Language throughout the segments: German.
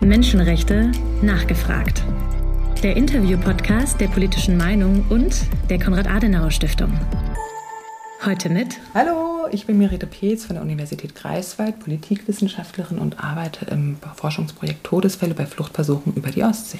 Menschenrechte nachgefragt. Der Interview-Podcast der politischen Meinung und der Konrad-Adenauer-Stiftung. Heute mit. Hallo, ich bin Mirete Peetz von der Universität Greifswald, Politikwissenschaftlerin und arbeite im Forschungsprojekt Todesfälle bei Fluchtversuchen über die Ostsee.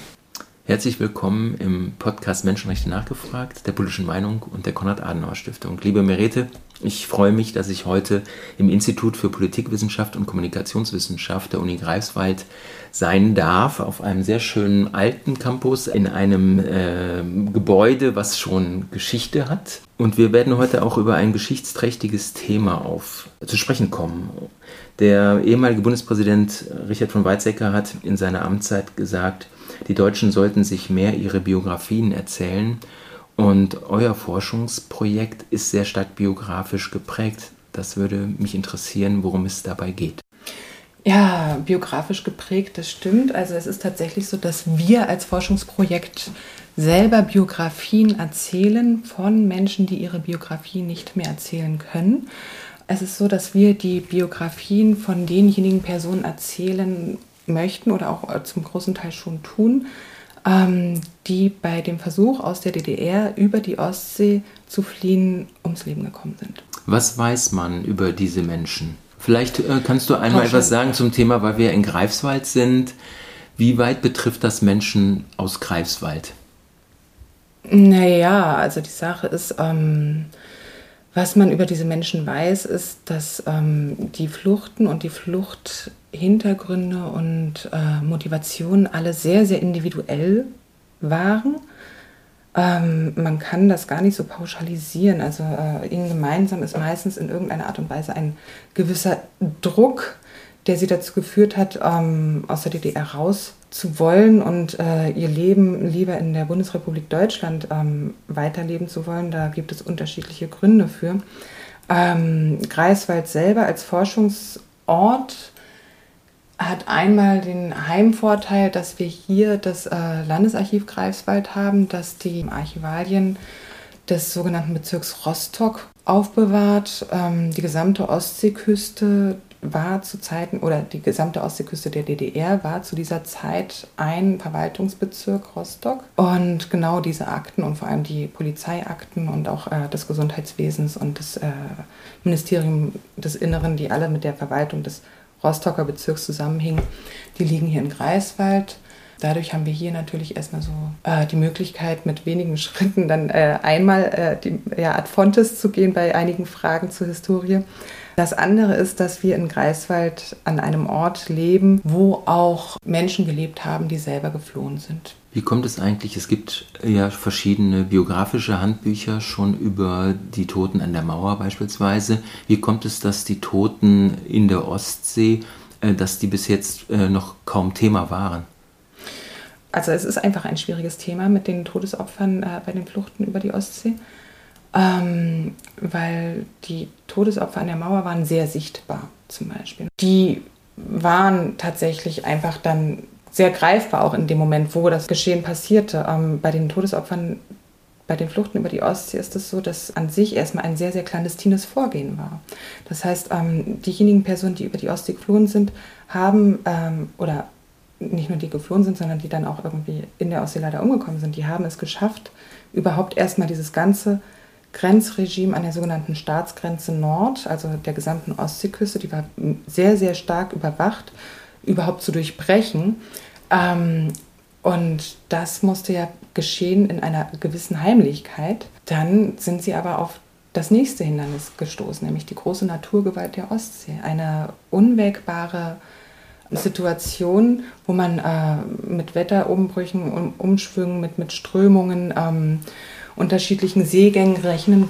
Herzlich willkommen im Podcast Menschenrechte nachgefragt, der politischen Meinung und der Konrad-Adenauer-Stiftung. Liebe Merete, ich freue mich, dass ich heute im Institut für Politikwissenschaft und Kommunikationswissenschaft der Uni Greifswald sein darf, auf einem sehr schönen alten Campus in einem äh, Gebäude, was schon Geschichte hat. Und wir werden heute auch über ein geschichtsträchtiges Thema auf, zu sprechen kommen. Der ehemalige Bundespräsident Richard von Weizsäcker hat in seiner Amtszeit gesagt, die Deutschen sollten sich mehr ihre Biografien erzählen. Und euer Forschungsprojekt ist sehr stark biografisch geprägt. Das würde mich interessieren, worum es dabei geht. Ja, biografisch geprägt, das stimmt. Also es ist tatsächlich so, dass wir als Forschungsprojekt selber Biografien erzählen von Menschen, die ihre Biografie nicht mehr erzählen können. Es ist so, dass wir die Biografien von denjenigen Personen erzählen möchten oder auch äh, zum großen Teil schon tun, ähm, die bei dem Versuch aus der DDR über die Ostsee zu fliehen ums Leben gekommen sind. Was weiß man über diese Menschen? Vielleicht äh, kannst du einmal etwas sagen zum Thema, weil wir in Greifswald sind. Wie weit betrifft das Menschen aus Greifswald? Naja, also die Sache ist, ähm, was man über diese Menschen weiß, ist, dass ähm, die Fluchten und die Fluchthintergründe und äh, Motivationen alle sehr, sehr individuell waren. Ähm, man kann das gar nicht so pauschalisieren. Also äh, ihnen gemeinsam ist meistens in irgendeiner Art und Weise ein gewisser Druck, der sie dazu geführt hat, ähm, aus der DDR raus zu wollen und äh, ihr Leben lieber in der Bundesrepublik Deutschland ähm, weiterleben zu wollen. Da gibt es unterschiedliche Gründe für. Ähm, Greifswald selber als Forschungsort hat einmal den Heimvorteil, dass wir hier das äh, Landesarchiv Greifswald haben, das die Archivalien des sogenannten Bezirks Rostock aufbewahrt. Ähm, die gesamte Ostseeküste war zu Zeiten, oder die gesamte Ostseeküste der DDR war zu dieser Zeit ein Verwaltungsbezirk Rostock. Und genau diese Akten und vor allem die Polizeiakten und auch äh, des Gesundheitswesens und des äh, Ministerium des Inneren, die alle mit der Verwaltung des Rostocker Bezirks zusammenhingen, die liegen hier in Greifswald. Dadurch haben wir hier natürlich erstmal so äh, die Möglichkeit, mit wenigen Schritten dann äh, einmal äh, die, ja, ad fontes zu gehen bei einigen Fragen zur Historie. Das andere ist, dass wir in Greifswald an einem Ort leben, wo auch Menschen gelebt haben, die selber geflohen sind. Wie kommt es eigentlich? Es gibt ja verschiedene biografische Handbücher schon über die Toten an der Mauer beispielsweise. Wie kommt es, dass die Toten in der Ostsee, äh, dass die bis jetzt äh, noch kaum Thema waren? Also es ist einfach ein schwieriges Thema mit den Todesopfern äh, bei den Fluchten über die Ostsee, ähm, weil die Todesopfer an der Mauer waren sehr sichtbar zum Beispiel. Die waren tatsächlich einfach dann sehr greifbar auch in dem Moment, wo das Geschehen passierte. Ähm, bei den Todesopfern, bei den Fluchten über die Ostsee ist es so, dass an sich erstmal ein sehr, sehr clandestines Vorgehen war. Das heißt, ähm, diejenigen Personen, die über die Ostsee geflohen sind, haben ähm, oder nicht nur die geflohen sind, sondern die dann auch irgendwie in der Ostsee leider umgekommen sind, die haben es geschafft, überhaupt erstmal dieses ganze Grenzregime an der sogenannten Staatsgrenze Nord, also der gesamten Ostseeküste, die war sehr, sehr stark überwacht, überhaupt zu durchbrechen. Ähm, und das musste ja geschehen in einer gewissen Heimlichkeit. Dann sind sie aber auf das nächste Hindernis gestoßen, nämlich die große Naturgewalt der Ostsee. Eine unwägbare Situation, wo man äh, mit Wetterumbrüchen, um, Umschwüngen, mit, mit Strömungen, ähm, unterschiedlichen Seegängen rechnen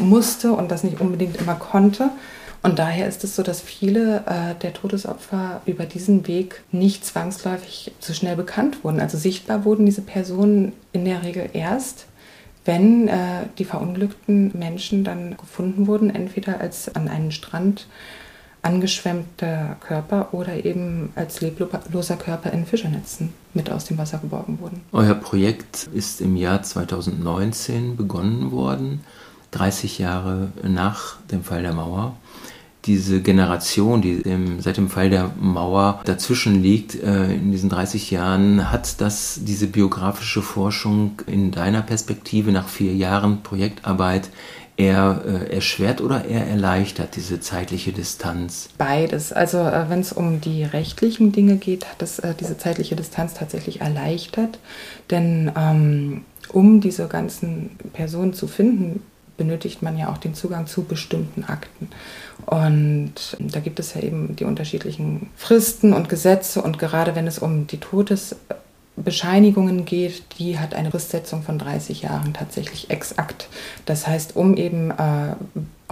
musste und das nicht unbedingt immer konnte. Und daher ist es so, dass viele äh, der Todesopfer über diesen Weg nicht zwangsläufig so schnell bekannt wurden. Also sichtbar wurden diese Personen in der Regel erst, wenn äh, die verunglückten Menschen dann gefunden wurden, entweder als an einen Strand angeschwemmter Körper oder eben als lebloser Körper in Fischernetzen mit aus dem Wasser geborgen wurden. Euer Projekt ist im Jahr 2019 begonnen worden, 30 Jahre nach dem Fall der Mauer. diese Generation, die im, seit dem Fall der Mauer dazwischen liegt, äh, in diesen 30 Jahren, hat das diese biografische Forschung in deiner Perspektive nach vier Jahren Projektarbeit eher äh, erschwert oder eher erleichtert, diese zeitliche Distanz? Beides. Also äh, wenn es um die rechtlichen Dinge geht, hat es äh, diese zeitliche Distanz tatsächlich erleichtert. Denn ähm, um diese ganzen Personen zu finden, benötigt man ja auch den Zugang zu bestimmten Akten. Und da gibt es ja eben die unterschiedlichen Fristen und Gesetze. Und gerade wenn es um die Todesbescheinigungen geht, die hat eine Fristsetzung von 30 Jahren tatsächlich exakt. Das heißt, um eben äh,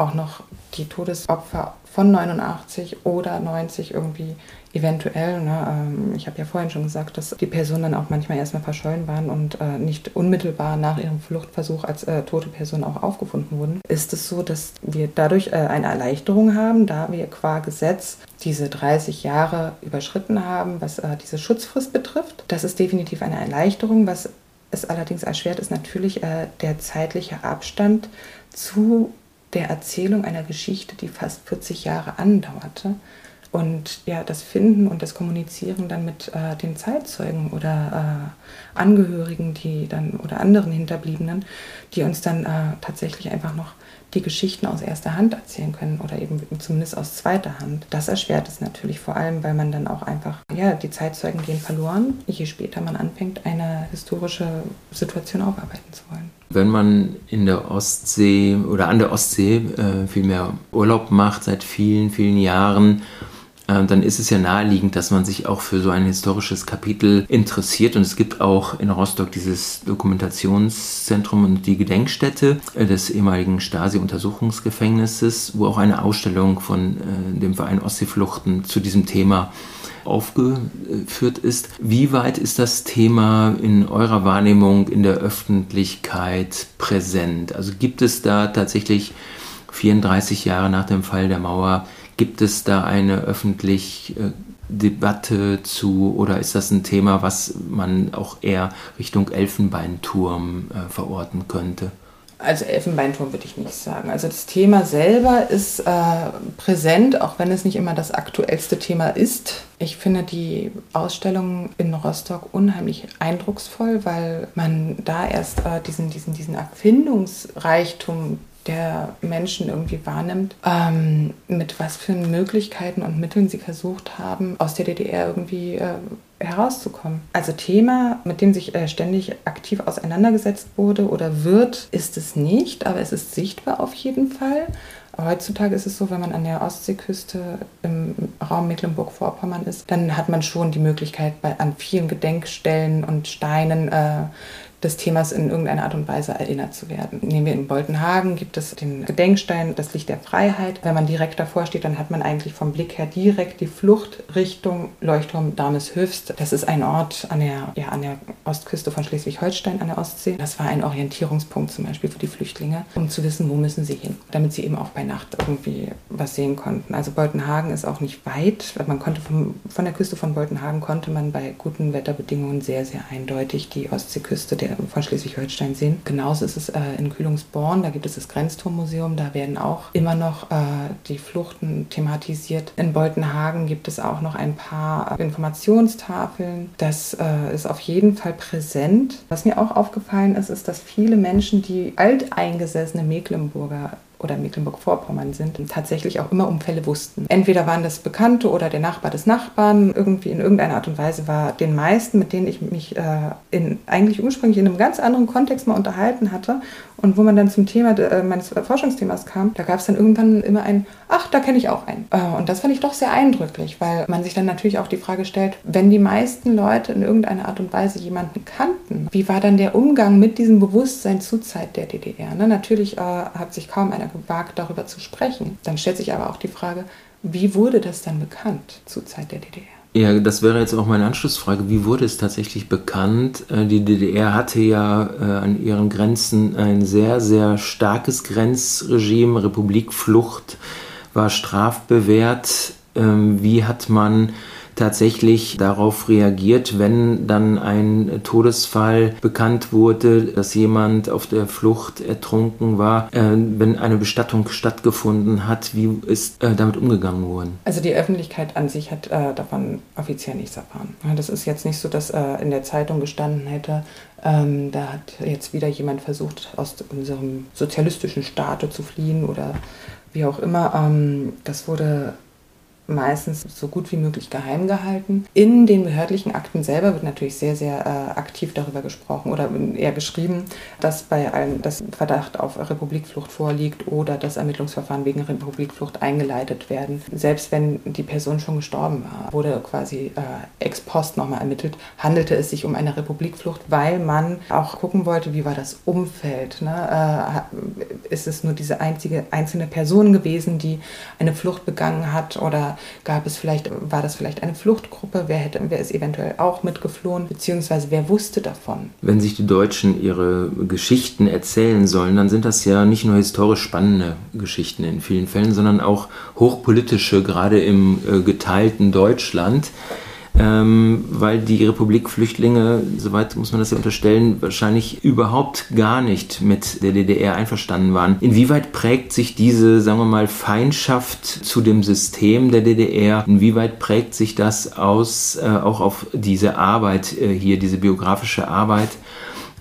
auch noch die Todesopfer von 89 oder 90 irgendwie eventuell, ne, ähm, ich habe ja vorhin schon gesagt, dass die Personen dann auch manchmal erstmal verschollen waren und äh, nicht unmittelbar nach ihrem Fluchtversuch als äh, tote Personen auch aufgefunden wurden, ist es so, dass wir dadurch äh, eine Erleichterung haben, da wir qua Gesetz diese 30 Jahre überschritten haben, was äh, diese Schutzfrist betrifft. Das ist definitiv eine Erleichterung, was es allerdings erschwert, ist natürlich äh, der zeitliche Abstand zu der Erzählung einer Geschichte, die fast 40 Jahre andauerte. Und ja, das Finden und das Kommunizieren dann mit äh, den Zeitzeugen oder äh, Angehörigen, die dann oder anderen Hinterbliebenen, die uns dann äh, tatsächlich einfach noch die Geschichten aus erster Hand erzählen können oder eben zumindest aus zweiter Hand. Das erschwert es natürlich vor allem, weil man dann auch einfach, ja, die Zeitzeugen gehen verloren, je später man anfängt, eine historische Situation aufarbeiten zu wollen. Wenn man in der Ostsee oder an der Ostsee äh, viel mehr Urlaub macht seit vielen, vielen Jahren, äh, dann ist es ja naheliegend, dass man sich auch für so ein historisches Kapitel interessiert. Und es gibt auch in Rostock dieses Dokumentationszentrum und die Gedenkstätte äh, des ehemaligen Stasi-Untersuchungsgefängnisses, wo auch eine Ausstellung von äh, dem Verein Ostseefluchten zu diesem Thema aufgeführt ist. Wie weit ist das Thema in eurer Wahrnehmung in der Öffentlichkeit präsent? Also gibt es da tatsächlich 34 Jahre nach dem Fall der Mauer, gibt es da eine öffentliche äh, Debatte zu oder ist das ein Thema, was man auch eher Richtung Elfenbeinturm äh, verorten könnte? Also Elfenbeinturm würde ich nicht sagen. Also das Thema selber ist äh, präsent, auch wenn es nicht immer das aktuellste Thema ist. Ich finde die Ausstellung in Rostock unheimlich eindrucksvoll, weil man da erst äh, diesen, diesen, diesen Erfindungsreichtum der Menschen irgendwie wahrnimmt, ähm, mit was für Möglichkeiten und Mitteln sie versucht haben, aus der DDR irgendwie äh, herauszukommen. Also Thema, mit dem sich äh, ständig aktiv auseinandergesetzt wurde oder wird, ist es nicht, aber es ist sichtbar auf jeden Fall. Heutzutage ist es so, wenn man an der Ostseeküste im Raum Mecklenburg-Vorpommern ist, dann hat man schon die Möglichkeit, bei, an vielen Gedenkstellen und Steinen äh, des Themas in irgendeiner Art und Weise erinnert zu werden. Nehmen wir in Boltenhagen gibt es den Gedenkstein, das Licht der Freiheit. Wenn man direkt davor steht, dann hat man eigentlich vom Blick her direkt die Flucht Richtung Leuchtturm Dameshöfst. Das ist ein Ort an der, ja, an der Ostküste von Schleswig-Holstein an der Ostsee. Das war ein Orientierungspunkt zum Beispiel für die Flüchtlinge, um zu wissen, wo müssen sie hin, damit sie eben auch bei Nacht irgendwie was sehen konnten. Also Boltenhagen ist auch nicht weit. Man konnte vom, von der Küste von Boltenhagen konnte man bei guten Wetterbedingungen sehr, sehr eindeutig die Ostseeküste der von Schleswig-Holstein sehen. Genauso ist es äh, in Kühlungsborn, da gibt es das Grenzturmmuseum, da werden auch immer noch äh, die Fluchten thematisiert. In Beutenhagen gibt es auch noch ein paar Informationstafeln. Das äh, ist auf jeden Fall präsent. Was mir auch aufgefallen ist, ist, dass viele Menschen, die alteingesessene Mecklenburger oder Mecklenburg-Vorpommern sind, tatsächlich auch immer um Fälle wussten. Entweder waren das Bekannte oder der Nachbar des Nachbarn. Irgendwie in irgendeiner Art und Weise war den meisten, mit denen ich mich äh, in, eigentlich ursprünglich in einem ganz anderen Kontext mal unterhalten hatte und wo man dann zum Thema äh, meines Forschungsthemas kam, da gab es dann irgendwann immer ein, ach, da kenne ich auch einen. Äh, und das fand ich doch sehr eindrücklich, weil man sich dann natürlich auch die Frage stellt, wenn die meisten Leute in irgendeiner Art und Weise jemanden kannten, wie war dann der Umgang mit diesem Bewusstsein zur Zeit der DDR? Ne? Natürlich äh, hat sich kaum einer gewagt, darüber zu sprechen. Dann stellt sich aber auch die Frage, wie wurde das dann bekannt zur Zeit der DDR? Ja, das wäre jetzt auch meine Anschlussfrage. Wie wurde es tatsächlich bekannt? Äh, die DDR hatte ja äh, an ihren Grenzen ein sehr, sehr starkes Grenzregime. Republikflucht war strafbewehrt. Ähm, wie hat man tatsächlich darauf reagiert, wenn dann ein Todesfall bekannt wurde, dass jemand auf der Flucht ertrunken war, äh, wenn eine Bestattung stattgefunden hat? Wie ist äh, damit umgegangen worden? Also die Öffentlichkeit an sich hat äh, davon offiziell nichts erfahren. Das ist jetzt nicht so, dass äh, in der Zeitung gestanden hätte, ähm, da hat jetzt wieder jemand versucht, aus unserem sozialistischen Staate zu fliehen oder wie auch immer. Ähm, das wurde meistens so gut wie möglich geheim gehalten. In den behördlichen Akten selber wird natürlich sehr, sehr äh, aktiv darüber gesprochen oder eher geschrieben, dass bei einem das Verdacht auf Republikflucht vorliegt oder das Ermittlungsverfahren wegen Republikflucht eingeleitet werden. Selbst wenn die Person schon gestorben war, wurde quasi äh, ex post nochmal ermittelt, handelte es sich um eine Republikflucht, weil man auch gucken wollte, wie war das Umfeld. Ne? Äh, ist es nur diese einzige einzelne Person gewesen, die eine Flucht begangen hat oder Gab es vielleicht, war das vielleicht eine Fluchtgruppe? Wer, hätte, wer ist eventuell auch mitgeflohen? Beziehungsweise wer wusste davon? Wenn sich die Deutschen ihre Geschichten erzählen sollen, dann sind das ja nicht nur historisch spannende Geschichten in vielen Fällen, sondern auch hochpolitische, gerade im äh, geteilten Deutschland ähm, weil die Republikflüchtlinge, soweit muss man das ja unterstellen, wahrscheinlich überhaupt gar nicht mit der DDR einverstanden waren. Inwieweit prägt sich diese, sagen wir mal, Feindschaft zu dem System der DDR, inwieweit prägt sich das aus, äh, auch auf diese Arbeit äh, hier, diese biografische Arbeit?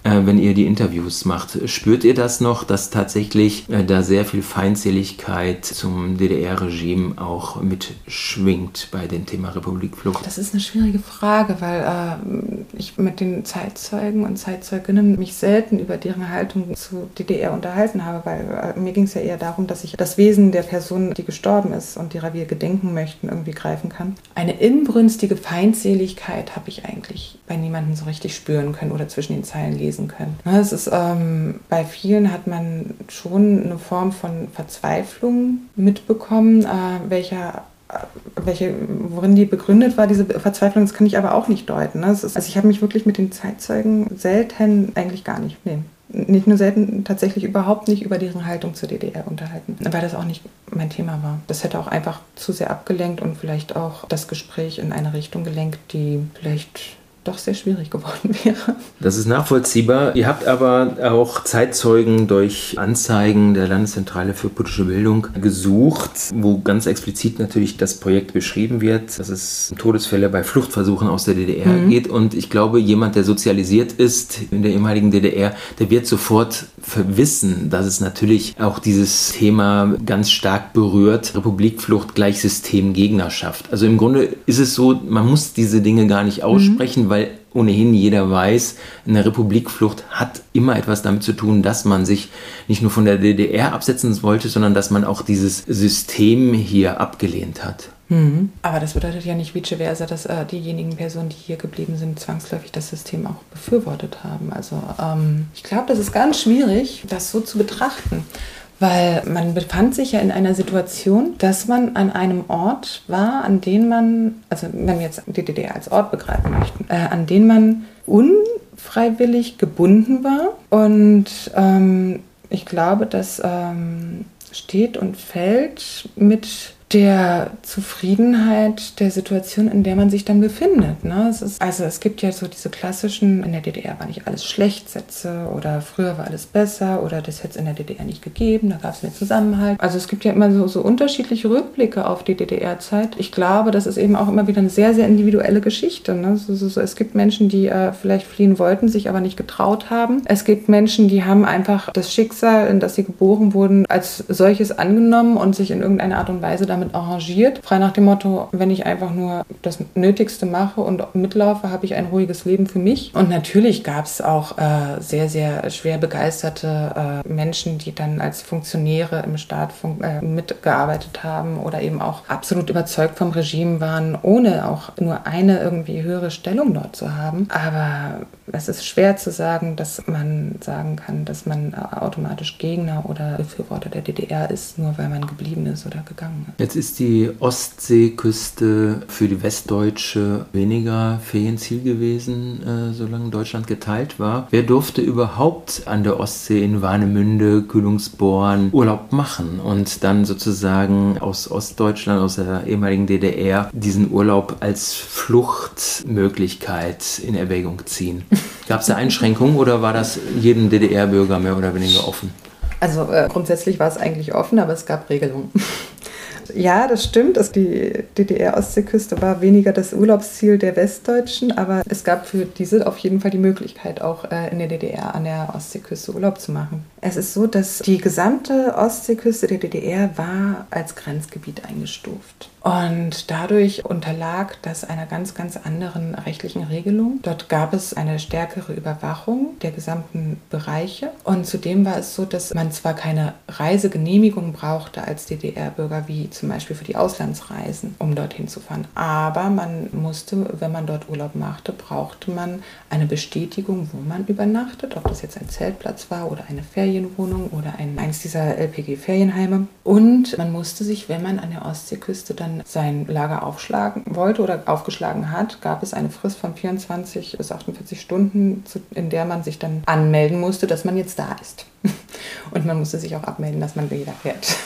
Äh, wenn ihr die Interviews macht. Spürt ihr das noch, dass tatsächlich äh, da sehr viel Feindseligkeit zum DDR-Regime auch mitschwingt bei dem Thema Republikflucht? Das ist eine schwierige Frage, weil äh, ich mit den Zeitzeugen und Zeitzeuginnen mich selten über deren Haltung zu DDR unterhalten habe, weil äh, mir ging es ja eher darum, dass ich das Wesen der Person, die gestorben ist und derer wir gedenken möchten, irgendwie greifen kann. Eine inbrünstige Feindseligkeit habe ich eigentlich bei niemandem so richtig spüren können oder zwischen den Zeilen lesen lesen können. Es ist, ähm, bei vielen hat man schon eine Form von Verzweiflung mitbekommen, äh, welcher äh, welche, worin die begründet war, diese Verzweiflung, das kann ich aber auch nicht deuten. Ne? Ist, also ich habe mich wirklich mit den Zeitzeugen selten, eigentlich gar nicht, nee, nicht nur selten, tatsächlich überhaupt nicht über deren Haltung zur DDR unterhalten, weil das auch nicht mein Thema war. Das hätte auch einfach zu sehr abgelenkt und vielleicht auch das Gespräch in eine Richtung gelenkt, die vielleicht doch sehr schwierig geworden wäre. Das ist nachvollziehbar. Ihr habt aber auch Zeitzeugen durch Anzeigen der Landeszentrale für politische Bildung gesucht, wo ganz explizit natürlich das Projekt beschrieben wird, dass es um Todesfälle bei Fluchtversuchen aus der DDR mhm. geht. Und ich glaube, jemand, der sozialisiert ist in der ehemaligen DDR, der wird sofort wissen, dass es natürlich auch dieses Thema ganz stark berührt. Republikflucht gleich Systemgegnerschaft. Also im Grunde ist es so, man muss diese Dinge gar nicht aussprechen, mhm. Weil ohnehin jeder weiß, eine Republikflucht hat immer etwas damit zu tun, dass man sich nicht nur von der DDR absetzen wollte, sondern dass man auch dieses System hier abgelehnt hat. Mhm. Aber das bedeutet ja nicht vice versa, dass äh, diejenigen Personen, die hier geblieben sind, zwangsläufig das System auch befürwortet haben. Also ähm, ich glaube, das ist ganz schwierig, das so zu betrachten. Weil man befand sich ja in einer Situation, dass man an einem Ort war, an den man, also wenn wir jetzt die DDR als Ort begreifen möchten, äh, an den man unfreiwillig gebunden war. Und ähm, ich glaube, das ähm, steht und fällt mit der Zufriedenheit der Situation, in der man sich dann befindet. Ne? Es ist, also es gibt ja so diese klassischen, in der DDR war nicht alles schlecht Sätze oder früher war alles besser oder das hätte es in der DDR nicht gegeben, da gab es mehr Zusammenhalt. Also es gibt ja immer so, so unterschiedliche Rückblicke auf die DDR-Zeit. Ich glaube, das ist eben auch immer wieder eine sehr, sehr individuelle Geschichte. Ne? So, so, so, es gibt Menschen, die äh, vielleicht fliehen wollten, sich aber nicht getraut haben. Es gibt Menschen, die haben einfach das Schicksal, in das sie geboren wurden, als solches angenommen und sich in irgendeiner Art und Weise damit damit arrangiert. Frei nach dem Motto, wenn ich einfach nur das Nötigste mache und mitlaufe, habe ich ein ruhiges Leben für mich. Und natürlich gab es auch äh, sehr, sehr schwer begeisterte äh, Menschen, die dann als Funktionäre im Staat äh, mitgearbeitet haben oder eben auch absolut überzeugt vom Regime waren, ohne auch nur eine irgendwie höhere Stellung dort zu haben. Aber es ist schwer zu sagen, dass man sagen kann, dass man automatisch Gegner oder Befürworter der DDR ist, nur weil man geblieben ist oder gegangen ist. Jetzt ist die Ostseeküste für die Westdeutsche weniger Ferienziel gewesen, äh, solange Deutschland geteilt war. Wer durfte überhaupt an der Ostsee in Warnemünde, Kühlungsborn Urlaub machen und dann sozusagen aus Ostdeutschland, aus der ehemaligen DDR, diesen Urlaub als Fluchtmöglichkeit in Erwägung ziehen? Gab es da Einschränkungen oder war das jedem DDR-Bürger mehr oder weniger offen? Also äh, grundsätzlich war es eigentlich offen, aber es gab Regelungen. Ja, das stimmt. Also die DDR-Ostseeküste war weniger das Urlaubsziel der Westdeutschen, aber es gab für diese auf jeden Fall die Möglichkeit, auch äh, in der DDR an der Ostseeküste Urlaub zu machen. Es ist so, dass die gesamte Ostseeküste der DDR war als Grenzgebiet eingestuft. Und dadurch unterlag das einer ganz, ganz anderen rechtlichen Regelung. Dort gab es eine stärkere Überwachung der gesamten Bereiche. Und zudem war es so, dass man zwar keine Reisegenehmigung brauchte als DDR-Bürger, wie zum Beispiel für die Auslandsreisen, um dorthin zu fahren. Aber man musste, wenn man dort Urlaub machte, brauchte man eine Bestätigung, wo man übernachtet, ob das jetzt ein Zeltplatz war oder eine Ferienwohnung oder ein, eins dieser LPG-Ferienheime. Und man musste sich, wenn man an der Ostseeküste dann sein Lager aufschlagen wollte oder aufgeschlagen hat, gab es eine Frist von 24 bis 48 Stunden, in der man sich dann anmelden musste, dass man jetzt da ist. Und man musste sich auch abmelden, dass man wieder fährt.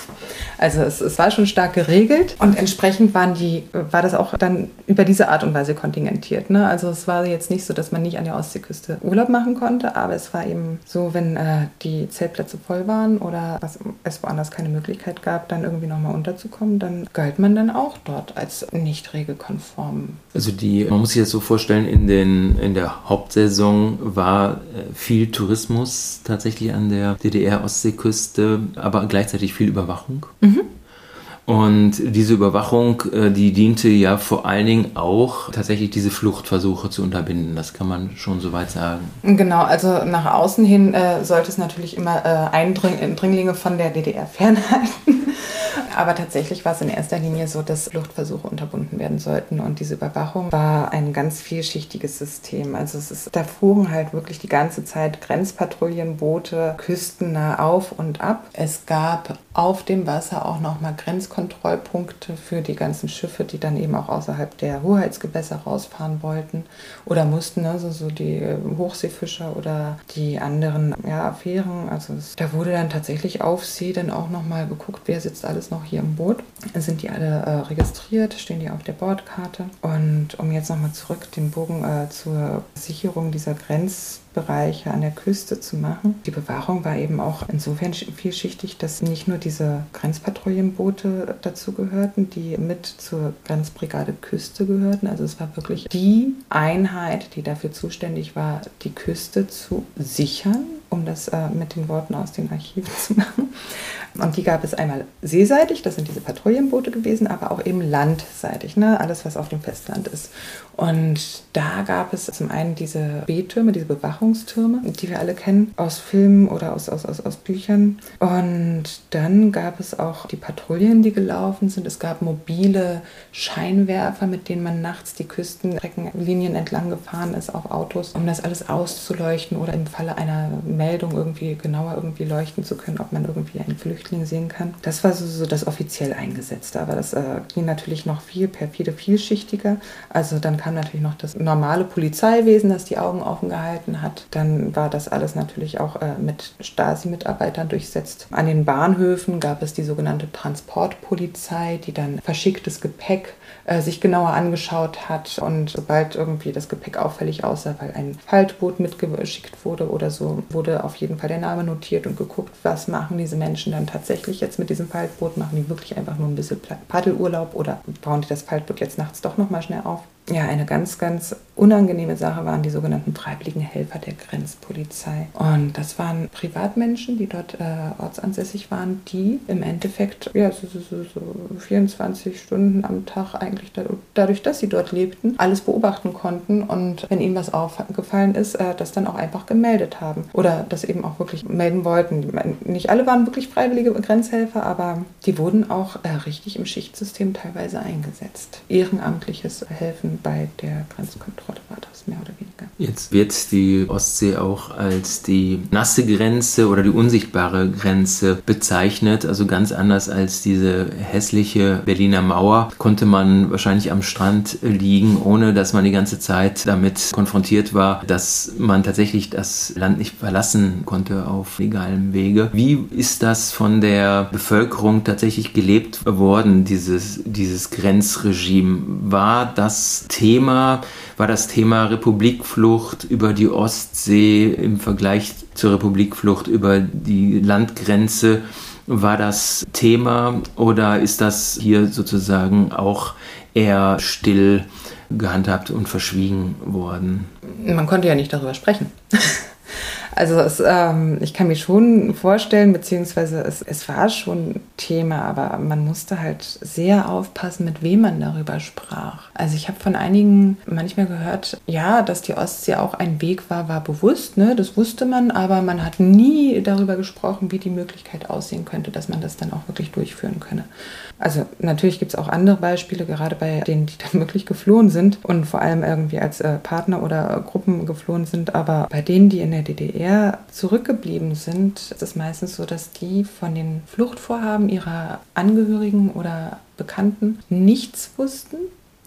Also es, es, war schon stark geregelt und entsprechend waren die, war das auch dann über diese Art und Weise kontingentiert. Ne? Also es war jetzt nicht so, dass man nicht an der Ostseeküste Urlaub machen konnte, aber es war eben so, wenn äh, die Zeltplätze voll waren oder was, es woanders keine Möglichkeit gab, dann irgendwie nochmal unterzukommen, dann galt man dann auch dort als nicht regelkonform. Also die, man muss sich das so vorstellen, in, den, in der Hauptsaison war äh, viel Tourismus tatsächlich an der DDR-Ostseeküste, aber gleichzeitig viel Überwachung. Mhm. Und diese Überwachung, äh, die diente ja vor allen Dingen auch tatsächlich diese Fluchtversuche zu unterbinden. Das kann man schon soweit sagen. Genau, also nach außen hin äh, sollte es natürlich immer äh, Eindringlinge von der DDR fernhalten. Aber tatsächlich war es in erster Linie so, dass Fluchtversuche unterbunden werden sollten. Und diese Überwachung war ein ganz vielschichtiges System. Also es ist, da fuhren halt wirklich die ganze Zeit Grenzpatrouillenboote küstennah auf und ab. Es gab auf dem Wasser auch nochmal Grenzkontrollpunkte für die ganzen Schiffe, die dann eben auch außerhalb der Hoheitsgewässer rausfahren wollten oder mussten, also so die Hochseefischer oder die anderen ja, Affären. Also es, da wurde dann tatsächlich auf See dann auch nochmal geguckt, wer sitzt alles noch hier im Boot. Sind die alle äh, registriert, stehen die auf der Bordkarte. Und um jetzt nochmal zurück den Bogen äh, zur Sicherung dieser Grenzbereiche an der Küste zu machen. Die Bewahrung war eben auch insofern vielschichtig, dass nicht nur diese Grenzpatrouillenboote dazu gehörten, die mit zur Grenzbrigade Küste gehörten. Also es war wirklich die Einheit, die dafür zuständig war, die Küste zu sichern um das äh, mit den Worten aus den Archiven zu machen. Und die gab es einmal seeseitig, das sind diese Patrouillenboote gewesen, aber auch eben landseitig, ne? alles was auf dem Festland ist. Und da gab es zum einen diese B-Türme, diese Bewachungstürme, die wir alle kennen aus Filmen oder aus, aus, aus, aus Büchern. Und dann gab es auch die Patrouillen, die gelaufen sind. Es gab mobile Scheinwerfer, mit denen man nachts die Küstenstreckenlinien entlang gefahren ist auf Autos, um das alles auszuleuchten oder im Falle einer Meldung irgendwie genauer irgendwie leuchten zu können, ob man irgendwie einen Flüchtling sehen kann. Das war so, so das offiziell eingesetzte, aber das äh, ging natürlich noch viel perfide, vielschichtiger. Also dann kam natürlich noch das normale Polizeiwesen, das die Augen offen gehalten hat. Dann war das alles natürlich auch äh, mit Stasi-Mitarbeitern durchsetzt. An den Bahnhöfen gab es die sogenannte Transportpolizei, die dann verschicktes Gepäck äh, sich genauer angeschaut hat und sobald irgendwie das Gepäck auffällig aussah, weil ein Faltboot mitgeschickt wurde oder so, wurde auf jeden Fall der Name notiert und geguckt, was machen diese Menschen dann tatsächlich jetzt mit diesem Faltboot? Machen die wirklich einfach nur ein bisschen Paddelurlaub oder bauen die das Faltboot jetzt nachts doch nochmal schnell auf? Ja, eine ganz, ganz unangenehme Sache waren die sogenannten freiwilligen Helfer der Grenzpolizei. Und das waren Privatmenschen, die dort äh, ortsansässig waren, die im Endeffekt ja, so, so, so, so 24 Stunden am Tag eigentlich da, dadurch, dass sie dort lebten, alles beobachten konnten und wenn ihnen was aufgefallen ist, äh, das dann auch einfach gemeldet haben oder das eben auch wirklich melden wollten. Nicht alle waren wirklich freiwillige Grenzhelfer, aber die wurden auch äh, richtig im Schichtsystem teilweise eingesetzt. Ehrenamtliches Helfen bei der Grenzkontrolle war das mehr oder weniger. Jetzt wird die Ostsee auch als die nasse Grenze oder die unsichtbare Grenze bezeichnet. Also ganz anders als diese hässliche Berliner Mauer konnte man wahrscheinlich am Strand liegen, ohne dass man die ganze Zeit damit konfrontiert war, dass man tatsächlich das Land nicht verlassen konnte auf legalem Wege. Wie ist das von der Bevölkerung tatsächlich gelebt worden, dieses, dieses Grenzregime? War das Thema, war das Thema Republikflucht über die Ostsee im Vergleich zur Republikflucht über die Landgrenze? War das Thema oder ist das hier sozusagen auch eher still gehandhabt und verschwiegen worden? Man konnte ja nicht darüber sprechen. Also es, ähm, ich kann mir schon vorstellen, beziehungsweise es, es war schon Thema, aber man musste halt sehr aufpassen, mit wem man darüber sprach. Also ich habe von einigen manchmal gehört, ja, dass die Ostsee auch ein Weg war, war bewusst, ne? das wusste man, aber man hat nie darüber gesprochen, wie die Möglichkeit aussehen könnte, dass man das dann auch wirklich durchführen könne. Also natürlich gibt es auch andere Beispiele, gerade bei denen, die dann wirklich geflohen sind und vor allem irgendwie als äh, Partner oder Gruppen geflohen sind, aber bei denen, die in der DDR DDR zurückgeblieben sind, ist es meistens so, dass die von den Fluchtvorhaben ihrer Angehörigen oder Bekannten nichts wussten.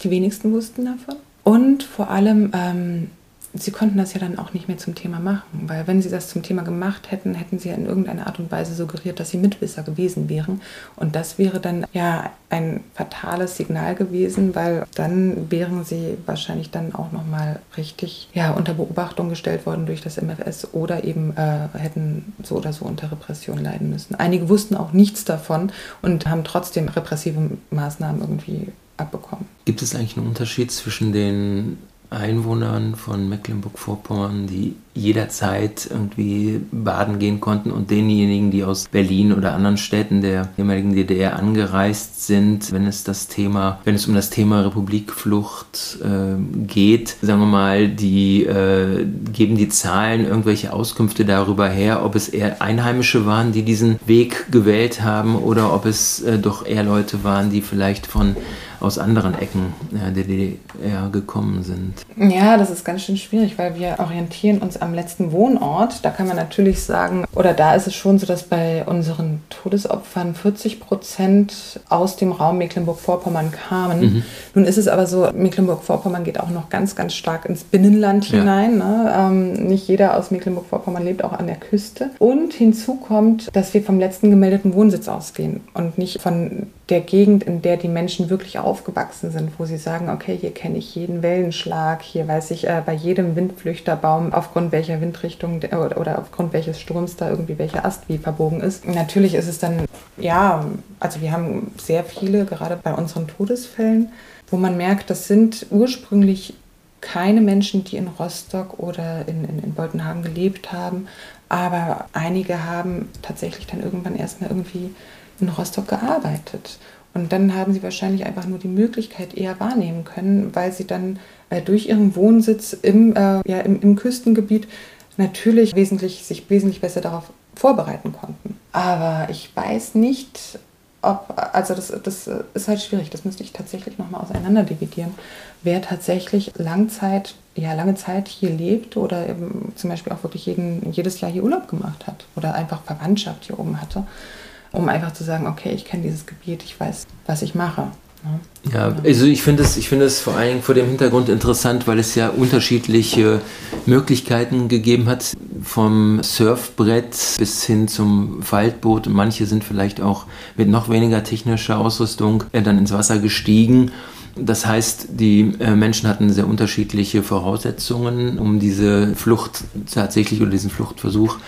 Die wenigsten wussten davon. Und vor allem ähm, sie konnten das ja dann auch nicht mehr zum Thema machen, weil wenn sie das zum Thema gemacht hätten, hätten sie ja in irgendeiner Art und Weise suggeriert, dass sie Mitwisser gewesen wären. Und das wäre dann ja ein fatales Signal gewesen, weil dann wären sie wahrscheinlich dann auch nochmal richtig ja, unter Beobachtung gestellt worden durch das MFS oder eben äh, hätten so oder so unter Repression leiden müssen. Einige wussten auch nichts davon und haben trotzdem repressive Maßnahmen irgendwie abbekommen. Gibt es eigentlich einen Unterschied zwischen den Einwohnern von Mecklenburg-Vorpommern, die jederzeit irgendwie baden gehen konnten und denjenigen, die aus Berlin oder anderen Städten der ehemaligen DDR angereist sind, wenn es das Thema, wenn es um das Thema Republikflucht äh, geht, sagen wir mal, die äh, geben die Zahlen irgendwelche Auskünfte darüber her, ob es eher Einheimische waren, die diesen Weg gewählt haben oder ob es äh, doch eher Leute waren, die vielleicht von aus anderen Ecken der DDR gekommen sind. Ja, das ist ganz schön schwierig, weil wir orientieren uns am letzten Wohnort. Da kann man natürlich sagen, oder da ist es schon so, dass bei unseren Todesopfern 40 Prozent aus dem Raum Mecklenburg-Vorpommern kamen. Mhm. Nun ist es aber so, Mecklenburg-Vorpommern geht auch noch ganz, ganz stark ins Binnenland ja. hinein. Ne? Ähm, nicht jeder aus Mecklenburg-Vorpommern lebt auch an der Küste. Und hinzu kommt, dass wir vom letzten gemeldeten Wohnsitz ausgehen und nicht von der Gegend, in der die Menschen wirklich aufgewachsen sind, wo sie sagen, okay, hier kenne ich jeden Wellenschlag, hier weiß ich äh, bei jedem Windflüchterbaum, aufgrund welcher Windrichtung oder, oder aufgrund welches Sturms da irgendwie welcher Ast wie verbogen ist. Natürlich ist es dann, ja, also wir haben sehr viele, gerade bei unseren Todesfällen, wo man merkt, das sind ursprünglich keine Menschen, die in Rostock oder in, in, in Boltenhagen gelebt haben, aber einige haben tatsächlich dann irgendwann erstmal irgendwie in Rostock gearbeitet. Und dann haben sie wahrscheinlich einfach nur die Möglichkeit eher wahrnehmen können, weil sie dann äh, durch ihren Wohnsitz im, äh, ja, im, im Küstengebiet natürlich wesentlich, sich wesentlich besser darauf vorbereiten konnten. Aber ich weiß nicht, ob, also das, das ist halt schwierig, das müsste ich tatsächlich nochmal auseinander dividieren, wer tatsächlich Langzeit, ja, lange Zeit hier lebt oder zum Beispiel auch wirklich jeden, jedes Jahr hier Urlaub gemacht hat oder einfach Verwandtschaft hier oben hatte um einfach zu sagen, okay, ich kenne dieses Gebiet, ich weiß, was ich mache. Ne? Ja, also ich finde es, ich finde es vor allen Dingen vor dem Hintergrund interessant, weil es ja unterschiedliche Möglichkeiten gegeben hat, vom Surfbrett bis hin zum Faltboot. Und manche sind vielleicht auch mit noch weniger technischer Ausrüstung äh, dann ins Wasser gestiegen. Das heißt, die äh, Menschen hatten sehr unterschiedliche Voraussetzungen, um diese Flucht tatsächlich oder diesen Fluchtversuch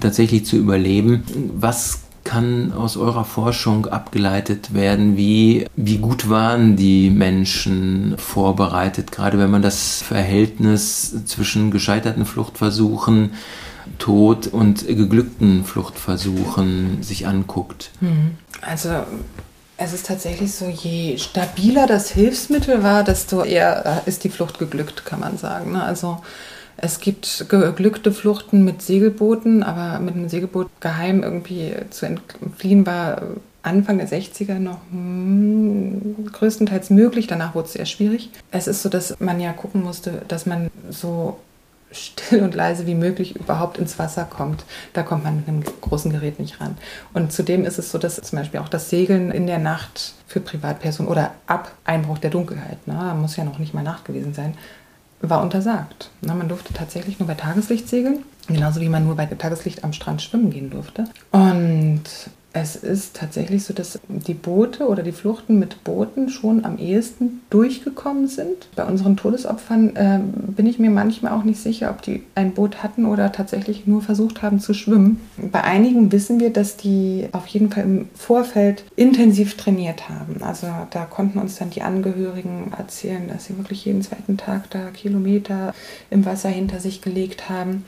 tatsächlich zu überleben. Was kann aus eurer Forschung abgeleitet werden, wie, wie gut waren die Menschen vorbereitet, gerade wenn man das Verhältnis zwischen gescheiterten Fluchtversuchen, Tod und geglückten Fluchtversuchen sich anguckt? Hm. Also es ist tatsächlich so, je stabiler das Hilfsmittel war, desto eher ist die Flucht geglückt, kann man sagen. Ne? Also es gibt geglückte Fluchten mit Segelbooten, aber mit einem Segelboot geheim irgendwie zu entfliehen war Anfang der 60er noch hm, größtenteils möglich. Danach wurde es sehr schwierig. Es ist so, dass man ja gucken musste, dass man so still und leise wie möglich überhaupt ins Wasser kommt. Da kommt man mit einem großen Gerät nicht ran. Und zudem ist es so, dass zum Beispiel auch das Segeln in der Nacht für Privatpersonen oder ab Einbruch der Dunkelheit, ne, muss ja noch nicht mal Nacht gewesen sein, war untersagt. Ne, man durfte tatsächlich nur bei Tageslicht segeln, genauso wie man nur bei Tageslicht am Strand schwimmen gehen durfte. Und es ist tatsächlich so, dass die Boote oder die Fluchten mit Booten schon am ehesten durchgekommen sind. Bei unseren Todesopfern äh, bin ich mir manchmal auch nicht sicher, ob die ein Boot hatten oder tatsächlich nur versucht haben zu schwimmen. Bei einigen wissen wir, dass die auf jeden Fall im Vorfeld intensiv trainiert haben. Also da konnten uns dann die Angehörigen erzählen, dass sie wirklich jeden zweiten Tag da Kilometer im Wasser hinter sich gelegt haben.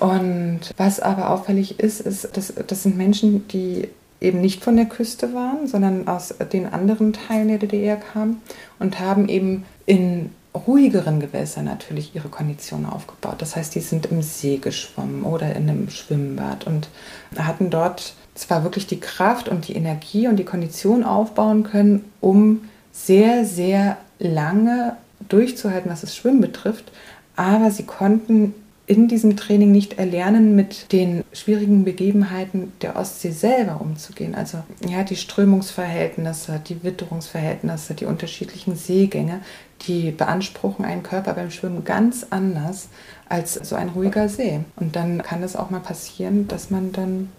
Und was aber auffällig ist, ist, dass das sind Menschen, die eben nicht von der Küste waren, sondern aus den anderen Teilen der DDR kamen und haben eben in ruhigeren Gewässern natürlich ihre Kondition aufgebaut. Das heißt, die sind im See geschwommen oder in einem Schwimmbad und hatten dort zwar wirklich die Kraft und die Energie und die Kondition aufbauen können, um sehr, sehr lange durchzuhalten, was das Schwimmen betrifft, aber sie konnten in diesem Training nicht erlernen, mit den schwierigen Begebenheiten der Ostsee selber umzugehen. Also ja, die Strömungsverhältnisse, die Witterungsverhältnisse, die unterschiedlichen Seegänge, die beanspruchen einen Körper beim Schwimmen ganz anders als so ein ruhiger See. Und dann kann es auch mal passieren, dass man dann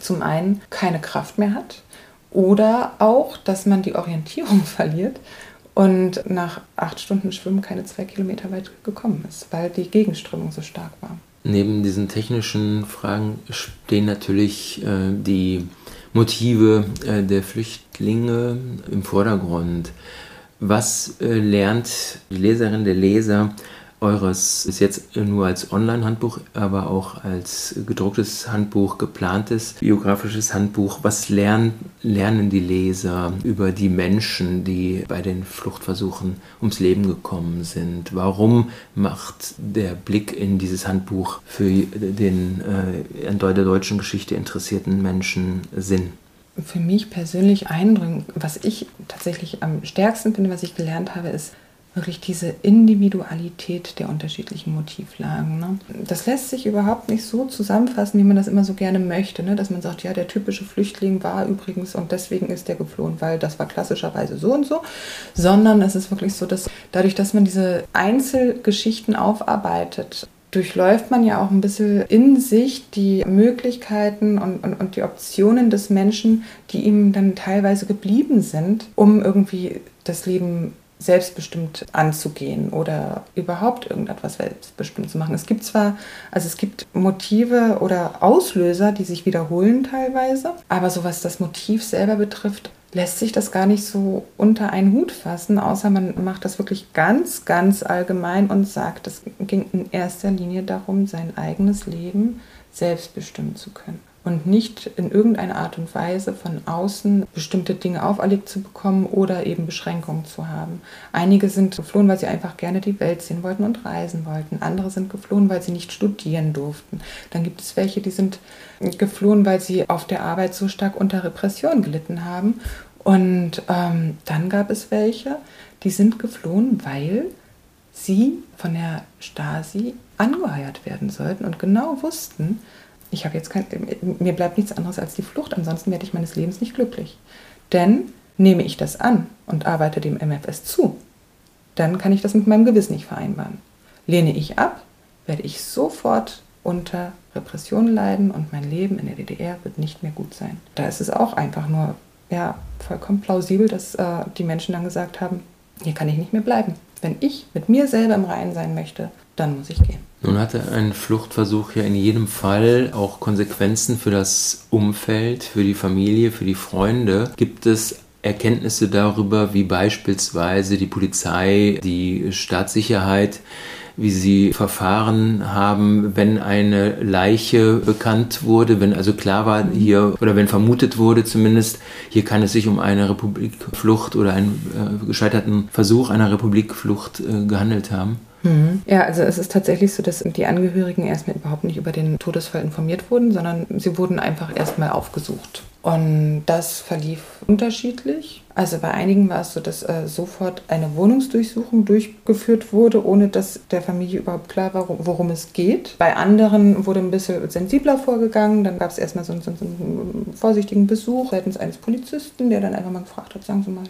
zum einen keine Kraft mehr hat oder auch, dass man die Orientierung verliert und nach acht Stunden Schwimmen keine zwei Kilometer weit gekommen ist, weil die Gegenströmung so stark war. Neben diesen technischen Fragen stehen natürlich äh, die Motive äh, der Flüchtlinge im Vordergrund. Was äh, lernt die Leserin, der Leser eures ist jetzt nur als Online-Handbuch, aber auch als gedrucktes Handbuch, geplantes biografisches Handbuch. Was lernen, lernen die Leser über die Menschen, die bei den Fluchtversuchen ums Leben gekommen sind? Warum macht der Blick in dieses Handbuch für den äh, der deutschen Geschichte interessierten Menschen Sinn? Für mich persönlich eindrückend, was ich tatsächlich am stärksten finde, was ich gelernt habe, ist, wirklich diese Individualität der unterschiedlichen Motivlagen. Ne? Das lässt sich überhaupt nicht so zusammenfassen, wie man das immer so gerne möchte, ne? dass man sagt, ja, der typische Flüchtling war übrigens und deswegen ist der geflohen, weil das war klassischerweise so und so, sondern es ist wirklich so, dass dadurch, dass man diese Einzelgeschichten aufarbeitet, durchläuft man ja auch ein bisschen in sich die Möglichkeiten und, und, und die Optionen des Menschen, die ihm dann teilweise geblieben sind, um irgendwie das Leben selbstbestimmt anzugehen oder überhaupt irgendetwas selbstbestimmt zu machen. Es gibt zwar, also es gibt Motive oder Auslöser, die sich wiederholen teilweise, aber so was das Motiv selber betrifft, lässt sich das gar nicht so unter einen Hut fassen, außer man macht das wirklich ganz, ganz allgemein und sagt, es ging in erster Linie darum, sein eigenes Leben selbstbestimmen zu können und nicht in irgendeiner Art und Weise von außen bestimmte Dinge auferlegt zu bekommen oder eben Beschränkungen zu haben. Einige sind geflohen, weil sie einfach gerne die Welt sehen wollten und reisen wollten. Andere sind geflohen, weil sie nicht studieren durften. Dann gibt es welche, die sind geflohen, weil sie auf der Arbeit so stark unter Repression gelitten haben. Und ähm, dann gab es welche, die sind geflohen, weil sie von der Stasi angeheuert werden sollten und genau wussten, ich habe jetzt kein, mir bleibt nichts anderes als die Flucht, ansonsten werde ich meines Lebens nicht glücklich. Denn nehme ich das an und arbeite dem MFS zu, dann kann ich das mit meinem Gewissen nicht vereinbaren. Lehne ich ab, werde ich sofort unter Repression leiden und mein Leben in der DDR wird nicht mehr gut sein. Da ist es auch einfach nur ja, vollkommen plausibel, dass äh, die Menschen dann gesagt haben, hier kann ich nicht mehr bleiben. Wenn ich mit mir selber im Reinen sein möchte, dann muss ich gehen. Nun hatte ein Fluchtversuch ja in jedem Fall auch Konsequenzen für das Umfeld, für die Familie, für die Freunde. Gibt es Erkenntnisse darüber, wie beispielsweise die Polizei, die Staatssicherheit, wie sie verfahren haben, wenn eine Leiche bekannt wurde, wenn also klar war hier oder wenn vermutet wurde zumindest, hier kann es sich um eine Republikflucht oder einen äh, gescheiterten Versuch einer Republikflucht äh, gehandelt haben? Mhm. Ja, also es ist tatsächlich so, dass die Angehörigen erstmal überhaupt nicht über den Todesfall informiert wurden, sondern sie wurden einfach erstmal aufgesucht. Und das verlief unterschiedlich. Also bei einigen war es so, dass äh, sofort eine Wohnungsdurchsuchung durchgeführt wurde, ohne dass der Familie überhaupt klar war, worum es geht. Bei anderen wurde ein bisschen sensibler vorgegangen. Dann gab es erstmal so einen, so einen, vorsichtigen Besuch seitens eines Polizisten, der dann einfach mal gefragt hat, sagen Sie mal,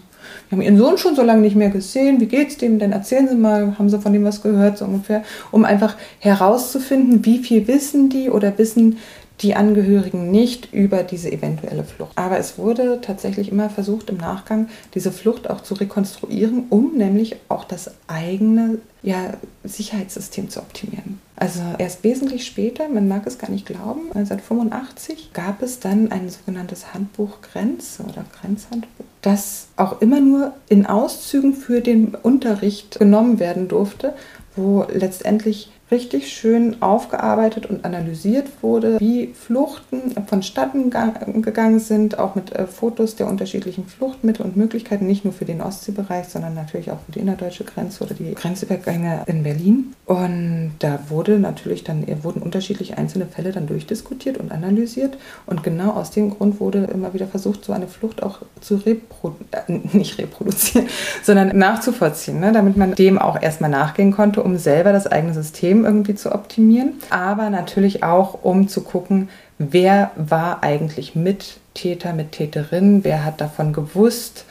wir haben Ihren Sohn schon so lange nicht mehr gesehen, wie geht's dem denn? Erzählen Sie mal, haben Sie von dem was gehört, so ungefähr, um einfach herauszufinden, wie viel wissen die oder wissen die Angehörigen nicht über diese eventuelle Flucht. Aber es wurde tatsächlich immer versucht, im Nachgang diese Flucht auch zu rekonstruieren, um nämlich auch das eigene ja, Sicherheitssystem zu optimieren. Also erst wesentlich später, man mag es gar nicht glauben, 1985 gab es dann ein sogenanntes Handbuch Grenze oder Grenzhandbuch, das auch immer nur in Auszügen für den Unterricht genommen werden durfte, wo letztendlich richtig schön aufgearbeitet und analysiert wurde, wie Fluchten vonstatten gegangen sind, auch mit äh, Fotos der unterschiedlichen Fluchtmittel und Möglichkeiten, nicht nur für den Ostseebereich, sondern natürlich auch für die innerdeutsche Grenze oder die Grenzübergänge in Berlin. Und da wurde natürlich dann, wurden unterschiedliche einzelne Fälle dann durchdiskutiert und analysiert. Und genau aus dem Grund wurde immer wieder versucht, so eine Flucht auch zu reproduzieren, äh, nicht reproduzieren, sondern nachzuvollziehen, ne? damit man dem auch erstmal nachgehen konnte, um selber das eigene System irgendwie zu optimieren, aber natürlich auch, um zu gucken, wer war eigentlich Mittäter, Mittäterin, wer hat davon gewusst,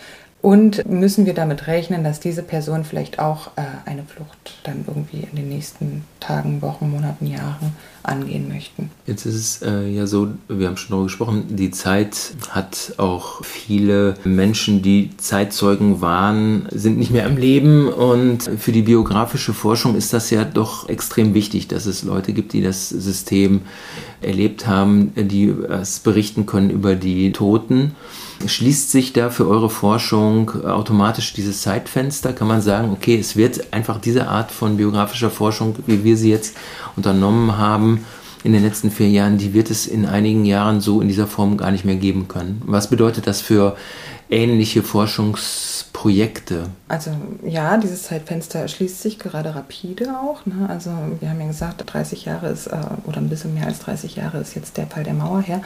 und müssen wir damit rechnen, dass diese Person vielleicht auch äh, eine Flucht dann irgendwie in den nächsten Tagen, Wochen, Monaten, Jahren angehen möchten? Jetzt ist es äh, ja so, wir haben schon darüber gesprochen, die Zeit hat auch viele Menschen, die Zeitzeugen waren, sind nicht mehr am Leben. Und für die biografische Forschung ist das ja doch extrem wichtig, dass es Leute gibt, die das System erlebt haben, die es berichten können über die Toten. Schließt sich da für eure Forschung automatisch dieses Zeitfenster? Kann man sagen, okay, es wird einfach diese Art von biografischer Forschung, wie wir sie jetzt unternommen haben, in den letzten vier Jahren, die wird es in einigen Jahren so in dieser Form gar nicht mehr geben können. Was bedeutet das für ähnliche Forschungsprojekte? Also ja, dieses Zeitfenster schließt sich gerade rapide auch. Ne? Also wir haben ja gesagt, 30 Jahre ist, äh, oder ein bisschen mehr als 30 Jahre ist jetzt der Fall der Mauer her.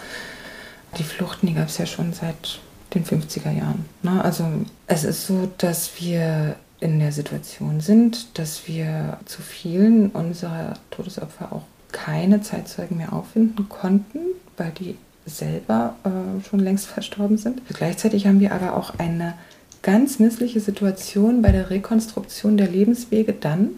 Die Fluchten, die gab es ja schon seit den 50er Jahren. Ne? Also es ist so, dass wir in der Situation sind, dass wir zu vielen unserer Todesopfer auch keine Zeitzeugen mehr auffinden konnten, weil die selber äh, schon längst verstorben sind. Gleichzeitig haben wir aber auch eine ganz missliche Situation bei der Rekonstruktion der Lebenswege dann,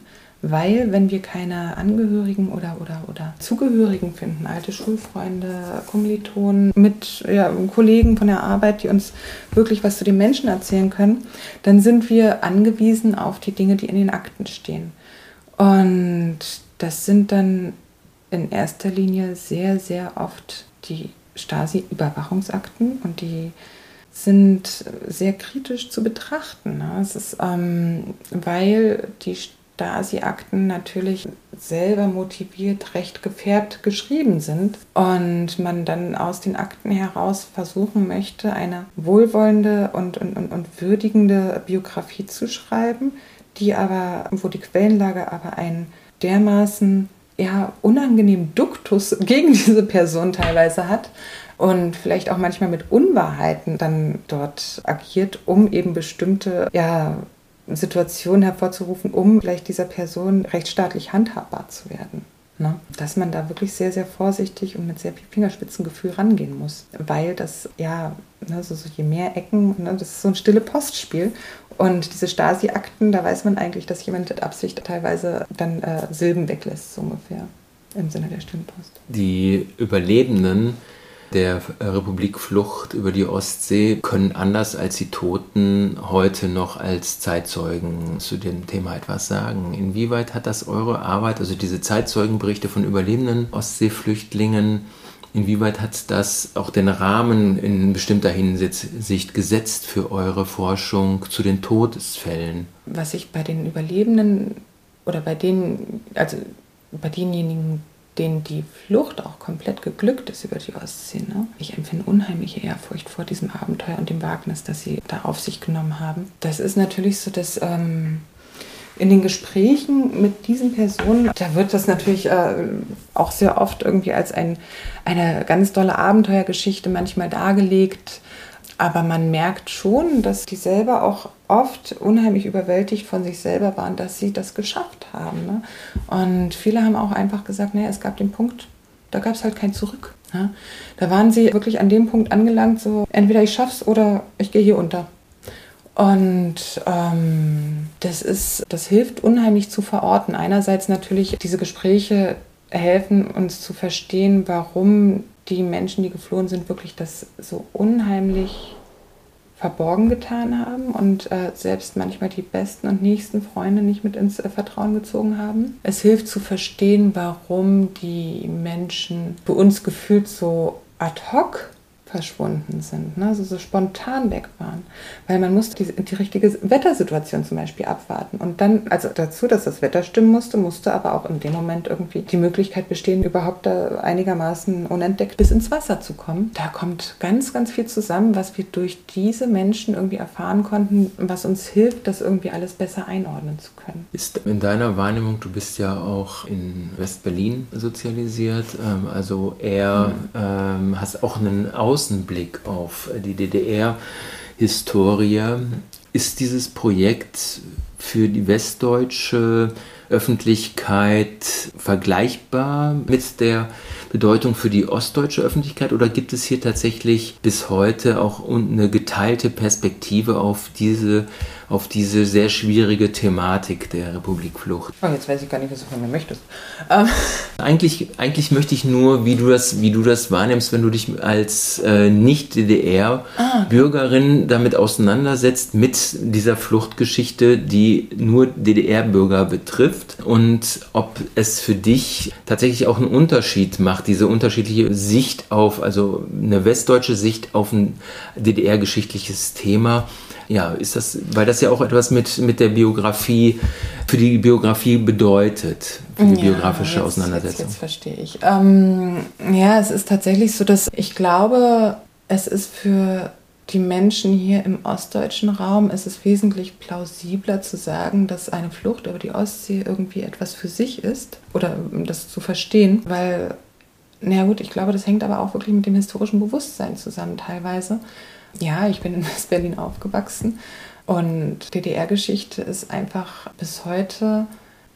weil wenn wir keine Angehörigen oder, oder, oder Zugehörigen finden, alte Schulfreunde, Kommilitonen, mit ja, Kollegen von der Arbeit, die uns wirklich was zu den Menschen erzählen können, dann sind wir angewiesen auf die Dinge, die in den Akten stehen. Und das sind dann in erster Linie sehr, sehr oft die Stasi-Überwachungsakten und die sind sehr kritisch zu betrachten. Ne? Es ist, ähm, weil die Stasi-Akten natürlich selber motiviert, recht gefärbt geschrieben sind und man dann aus den Akten heraus versuchen möchte, eine wohlwollende und, und, und würdigende Biografie zu schreiben, die aber, wo die Quellenlage aber einen dermaßen ja, unangenehmen Duktus gegen diese Person teilweise hat und vielleicht auch manchmal mit Unwahrheiten dann dort agiert, um eben bestimmte ja, Situationen hervorzurufen, um vielleicht dieser Person rechtsstaatlich handhabbar zu werden. Ne? Dass man da wirklich sehr, sehr vorsichtig und mit sehr viel Fingerspitzengefühl rangehen muss. Weil das, ja, ne, so, so je mehr Ecken, ne, das ist so ein stille Postspiel. Und diese Stasi-Akten, da weiß man eigentlich, dass jemand mit Absicht teilweise dann äh, Silben weglässt, so ungefähr, im Sinne der Stimmenpost. Die Überlebenden der Republikflucht über die Ostsee können anders als die Toten heute noch als Zeitzeugen zu dem Thema etwas sagen. Inwieweit hat das eure Arbeit, also diese Zeitzeugenberichte von überlebenden Ostseeflüchtlingen, inwieweit hat das auch den Rahmen in bestimmter Hinsicht gesetzt für eure Forschung zu den Todesfällen? Was ich bei den Überlebenden oder bei denen, also bei denjenigen, denen die Flucht auch komplett geglückt ist über die Ostsee. Ne? Ich empfinde unheimliche Ehrfurcht vor diesem Abenteuer und dem Wagnis, das sie da auf sich genommen haben. Das ist natürlich so, dass ähm, in den Gesprächen mit diesen Personen, da wird das natürlich äh, auch sehr oft irgendwie als ein, eine ganz tolle Abenteuergeschichte manchmal dargelegt. Aber man merkt schon, dass die selber auch oft unheimlich überwältigt von sich selber waren, dass sie das geschafft haben. Ne? Und viele haben auch einfach gesagt, naja, es gab den Punkt, da gab es halt kein Zurück. Ja? Da waren sie wirklich an dem Punkt angelangt, so entweder ich schaff's oder ich gehe hier unter. Und ähm, das ist, das hilft unheimlich zu verorten. Einerseits natürlich diese Gespräche helfen uns zu verstehen, warum die Menschen, die geflohen sind, wirklich das so unheimlich verborgen getan haben und äh, selbst manchmal die besten und nächsten Freunde nicht mit ins äh, Vertrauen gezogen haben. Es hilft zu verstehen, warum die Menschen für uns gefühlt so ad hoc verschwunden sind, ne? also so spontan weg waren. Weil man musste die, die, richtige Wettersituation zum Beispiel abwarten. Und dann, also dazu, dass das Wetter stimmen musste, musste aber auch in dem Moment irgendwie die Möglichkeit bestehen, überhaupt da einigermaßen unentdeckt bis ins Wasser zu kommen. Da kommt ganz, ganz viel zusammen, was wir durch diese Menschen irgendwie erfahren konnten, was uns hilft, das irgendwie alles besser einordnen zu können. Ist in deiner Wahrnehmung, du bist ja auch in West-Berlin sozialisiert, ähm, also eher mhm. ähm, hast auch einen Aus Außenblick auf die DDR-Historie ist dieses Projekt für die westdeutsche Öffentlichkeit vergleichbar mit der Bedeutung für die ostdeutsche Öffentlichkeit? Oder gibt es hier tatsächlich bis heute auch eine geteilte Perspektive auf diese auf diese sehr schwierige Thematik der Republikflucht. Oh, jetzt weiß ich gar nicht, was du von mir möchtest. Ähm. Eigentlich, eigentlich möchte ich nur, wie du das, wie du das wahrnimmst, wenn du dich als äh, Nicht-DDR-Bürgerin ah. damit auseinandersetzt, mit dieser Fluchtgeschichte, die nur DDR-Bürger betrifft und ob es für dich tatsächlich auch einen Unterschied macht, diese unterschiedliche Sicht auf, also eine westdeutsche Sicht auf ein DDR-geschichtliches Thema ja, ist das, weil das ja auch etwas mit, mit der Biografie, für die Biografie bedeutet, für die ja, biografische jetzt, Auseinandersetzung. Jetzt, jetzt verstehe ich. Ähm, ja, es ist tatsächlich so, dass ich glaube, es ist für die Menschen hier im ostdeutschen Raum ist es wesentlich plausibler zu sagen, dass eine Flucht über die Ostsee irgendwie etwas für sich ist oder das zu verstehen, weil, na gut, ich glaube, das hängt aber auch wirklich mit dem historischen Bewusstsein zusammen teilweise. Ja, ich bin in West-Berlin aufgewachsen und DDR-Geschichte ist einfach bis heute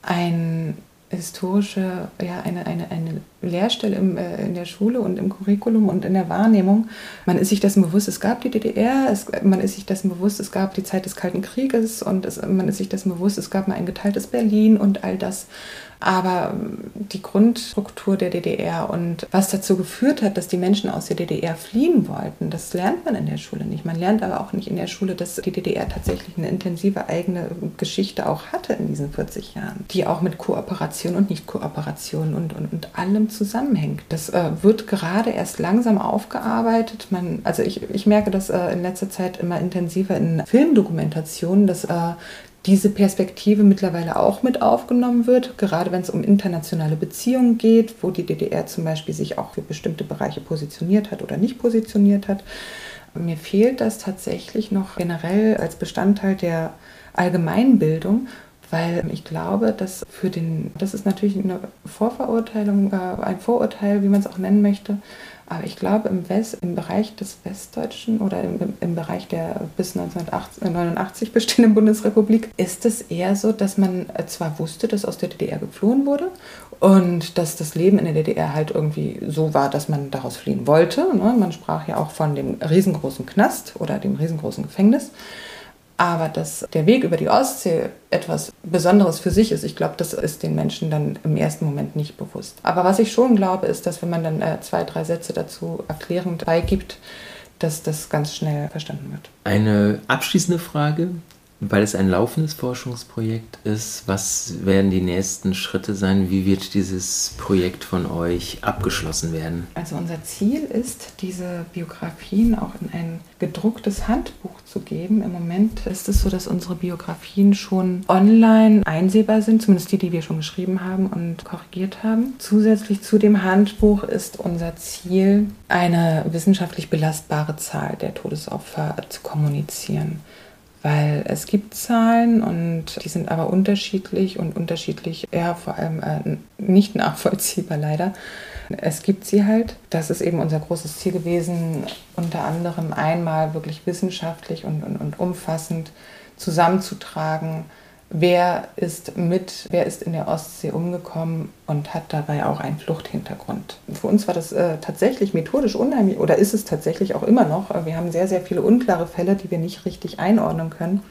ein historische, ja, eine, eine, eine Lehrstelle im, äh, in der Schule und im Curriculum und in der Wahrnehmung. Man ist sich dessen bewusst, es gab die DDR, es, man ist sich dessen bewusst, es gab die Zeit des Kalten Krieges und es, man ist sich dessen bewusst, es gab mal ein geteiltes Berlin und all das. Aber ähm, die Grundstruktur der DDR und was dazu geführt hat, dass die Menschen aus der DDR fliehen wollten, das lernt man in der Schule nicht. Man lernt aber auch nicht in der Schule, dass die DDR tatsächlich eine intensive eigene Geschichte auch hatte in diesen 40 Jahren, die auch mit Kooperation und Nicht-Kooperation und, und, und allem zusammenhängt. Das äh, wird gerade erst langsam aufgearbeitet. Man, also ich, ich merke das äh, in letzter Zeit immer intensiver in Filmdokumentationen, dass äh, diese Perspektive mittlerweile auch mit aufgenommen wird, gerade wenn es um internationale Beziehungen geht, wo die DDR zum Beispiel sich auch für bestimmte Bereiche positioniert hat oder nicht positioniert hat. Mir fehlt das tatsächlich noch generell als Bestandteil der Allgemeinbildung, weil ich glaube, dass für den, das ist natürlich eine Vorverurteilung, äh, ein Vorurteil, wie man es auch nennen möchte, aber ich glaube, im, West, im Bereich des Westdeutschen oder im, im Bereich der bis 1989 bestehenden Bundesrepublik ist es eher so, dass man zwar wusste, dass aus der DDR geflohen wurde und dass das Leben in der DDR halt irgendwie so war, dass man daraus fliehen wollte. Ne? Man sprach ja auch von dem riesengroßen Knast oder dem riesengroßen Gefängnis. Aber dass der Weg über die Ostsee etwas Besonderes für sich ist, ich glaube, das ist den Menschen dann im ersten Moment nicht bewusst. Aber was ich schon glaube, ist, dass wenn man dann äh, zwei, drei Sätze dazu erklärend beigibt, dass das ganz schnell verstanden wird. Eine abschließende Frage, weil es ein laufendes Forschungsprojekt ist, was werden die nächsten Schritte sein? Wie wird dieses Projekt von euch abgeschlossen werden? Also unser Ziel ist, diese Biografien auch in ein gedrucktes Handbuch zu geben. Im Moment ist es so, dass unsere Biografien schon online einsehbar sind, zumindest die, die wir schon geschrieben haben und korrigiert haben. Zusätzlich zu dem Handbuch ist unser Ziel, eine wissenschaftlich belastbare Zahl der Todesopfer zu kommunizieren weil es gibt Zahlen und die sind aber unterschiedlich und unterschiedlich, ja, vor allem äh, nicht nachvollziehbar leider. Es gibt sie halt. Das ist eben unser großes Ziel gewesen, unter anderem einmal wirklich wissenschaftlich und, und, und umfassend zusammenzutragen, wer ist mit, wer ist in der Ostsee umgekommen und hat dabei auch einen Fluchthintergrund. Für uns war das äh, tatsächlich methodisch unheimlich oder ist es tatsächlich auch immer noch. Wir haben sehr, sehr viele unklare Fälle, die wir nicht richtig einordnen können,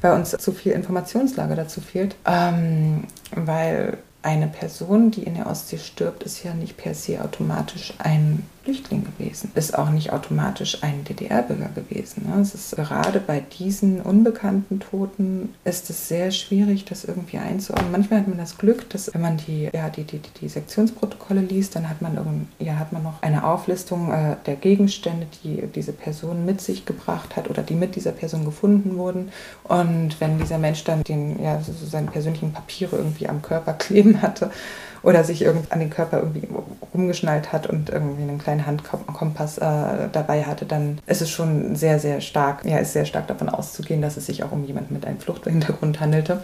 weil uns zu viel Informationslage dazu fehlt. Ähm, weil eine Person, die in der Ostsee stirbt, ist ja nicht per se automatisch ein Flüchtling gewesen, ist auch nicht automatisch ein DDR-Bürger gewesen. Ne? Es ist gerade bei diesen unbekannten Toten ist es sehr schwierig, das irgendwie einzuordnen. Manchmal hat man das Glück, dass wenn man die, ja, die, die, die Sektionsprotokolle liest, dann hat man, ja, hat man noch eine Auflistung äh, der Gegenstände, die diese Person mit sich gebracht hat oder die mit dieser Person gefunden wurden. Und wenn dieser Mensch dann den, ja, so seine persönlichen Papiere irgendwie am Körper kleben hatte, oder sich irgend an den Körper irgendwie rumgeschnallt hat und irgendwie einen kleinen Handkompass äh, dabei hatte, dann ist es schon sehr, sehr stark, ja, ist sehr stark davon auszugehen, dass es sich auch um jemanden mit einem Fluchthintergrund handelte.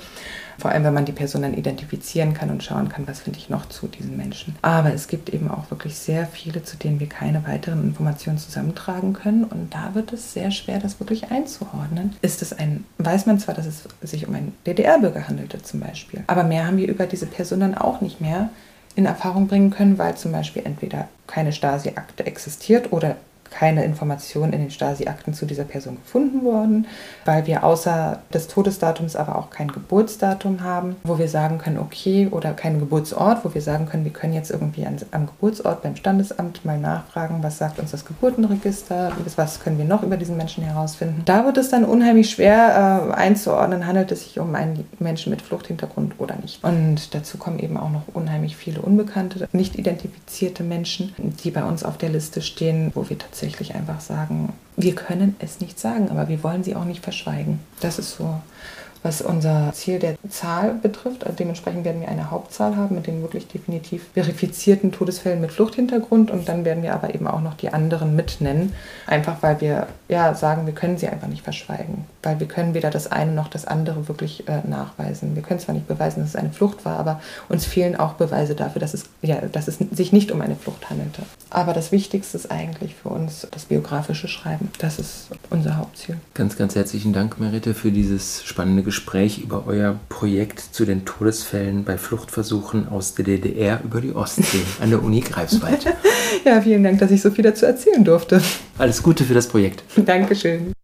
Vor allem, wenn man die Person dann identifizieren kann und schauen kann, was finde ich noch zu diesen Menschen. Aber es gibt eben auch wirklich sehr viele, zu denen wir keine weiteren Informationen zusammentragen können. Und da wird es sehr schwer, das wirklich einzuordnen. Ist es ein, weiß man zwar, dass es sich um einen DDR-Bürger handelte zum Beispiel, aber mehr haben wir über diese Person dann auch nicht mehr in Erfahrung bringen können, weil zum Beispiel entweder keine Stasi-Akte existiert oder keine Informationen in den Stasi-Akten zu dieser Person gefunden worden, weil wir außer des Todesdatums aber auch kein Geburtsdatum haben, wo wir sagen können, okay, oder keinen Geburtsort, wo wir sagen können, wir können jetzt irgendwie an, am Geburtsort beim Standesamt mal nachfragen, was sagt uns das Geburtenregister, was können wir noch über diesen Menschen herausfinden. Da wird es dann unheimlich schwer äh, einzuordnen, handelt es sich um einen Menschen mit Fluchthintergrund oder nicht. Und dazu kommen eben auch noch unheimlich viele unbekannte, nicht identifizierte Menschen, die bei uns auf der Liste stehen, wo wir tatsächlich tatsächlich einfach sagen, wir können es nicht sagen, aber wir wollen sie auch nicht verschweigen. Das ist so was unser Ziel der Zahl betrifft. Also dementsprechend werden wir eine Hauptzahl haben mit den wirklich definitiv verifizierten Todesfällen mit Fluchthintergrund und dann werden wir aber eben auch noch die anderen mitnennen, einfach weil wir ja sagen, wir können sie einfach nicht verschweigen, weil wir können weder das eine noch das andere wirklich äh, nachweisen. Wir können zwar nicht beweisen, dass es eine Flucht war, aber uns fehlen auch Beweise dafür, dass es, ja, dass es sich nicht um eine Flucht handelte. Aber das Wichtigste ist eigentlich für uns das biografische Schreiben. Das ist unser Hauptziel. Ganz, ganz herzlichen Dank, Merite, für dieses spannende Gespräch. Gespräch über euer Projekt zu den Todesfällen bei Fluchtversuchen aus der DDR über die Ostsee an der Uni Greifswald. ja, vielen Dank, dass ich so viel dazu erzählen durfte. Alles Gute für das Projekt. Dankeschön.